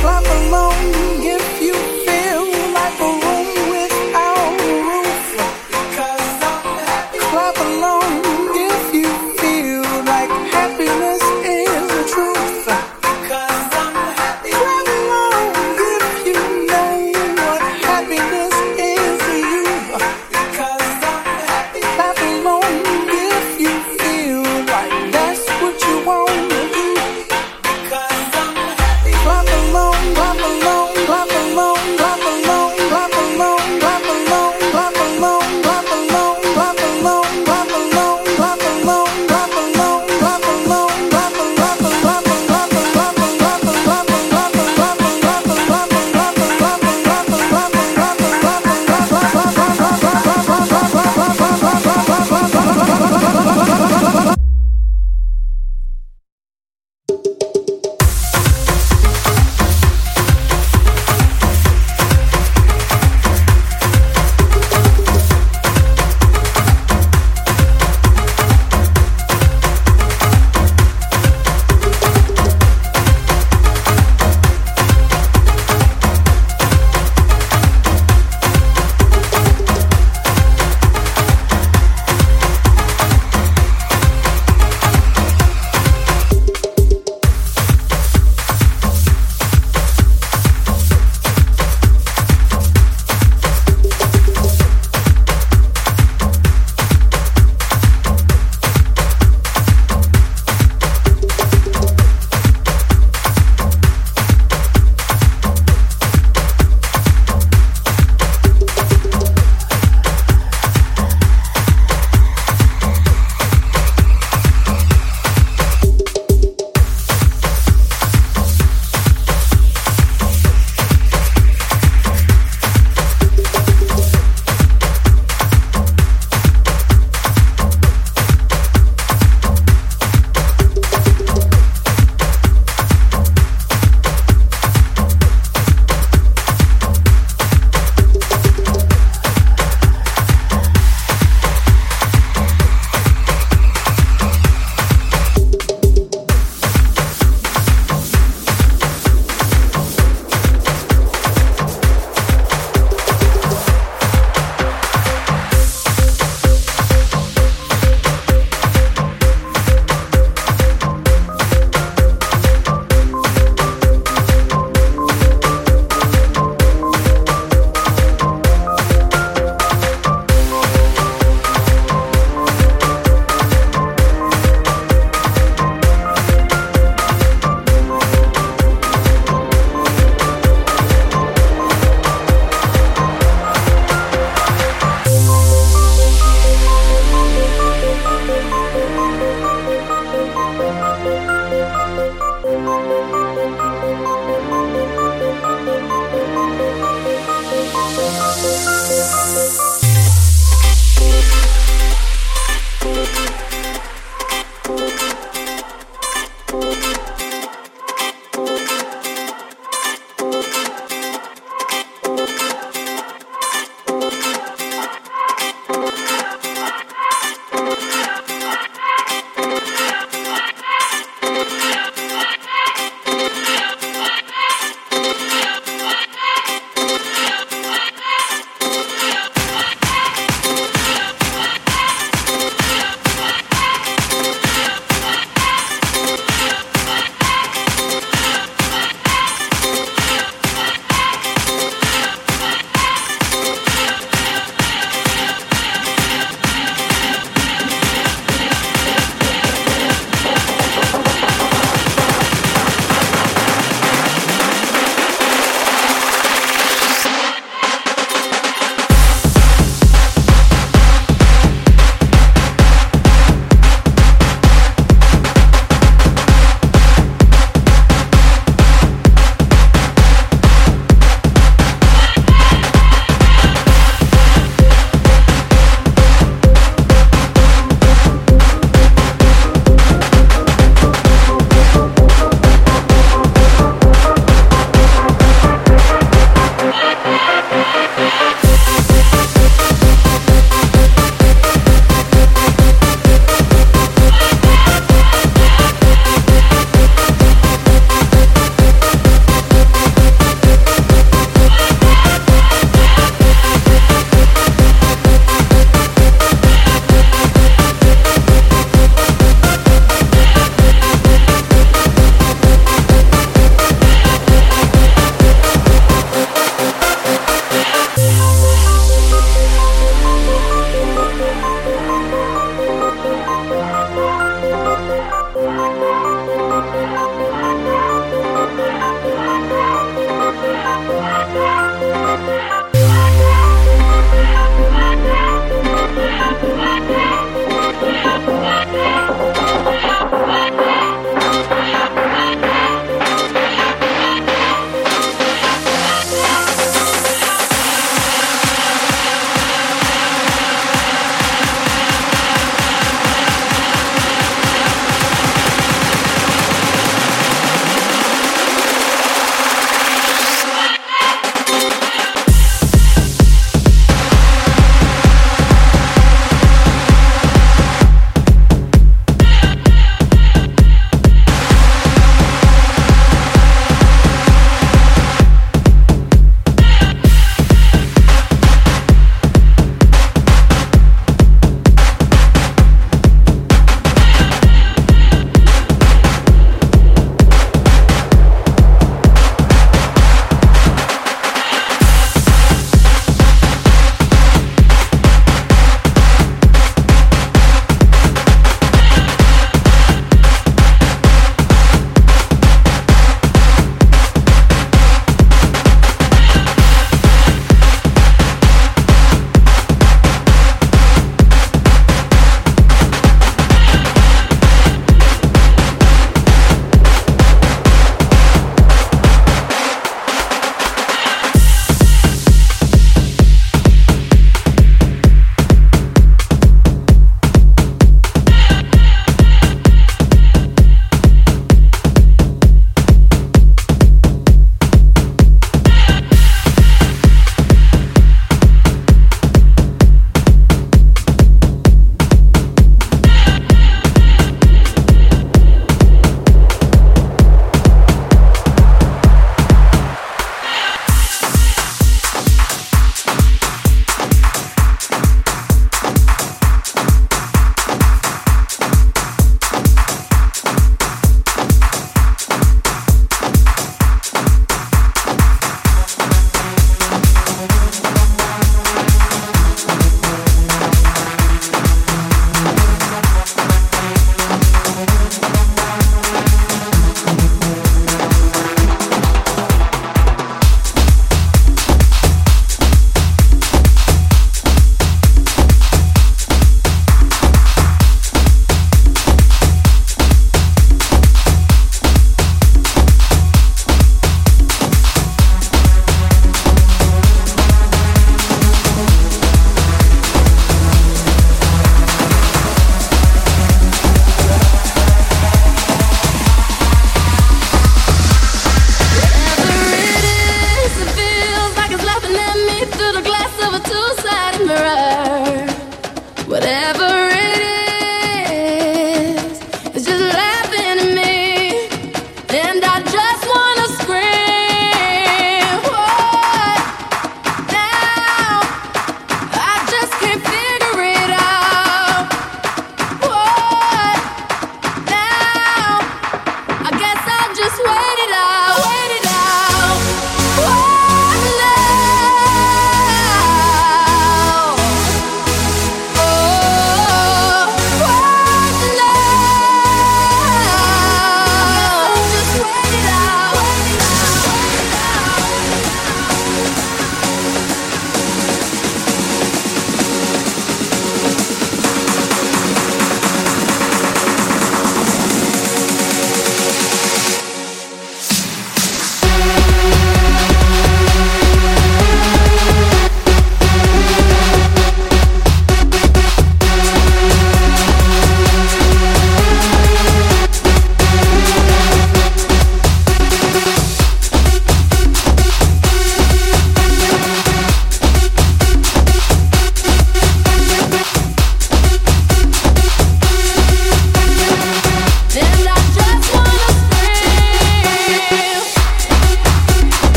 Clap along if you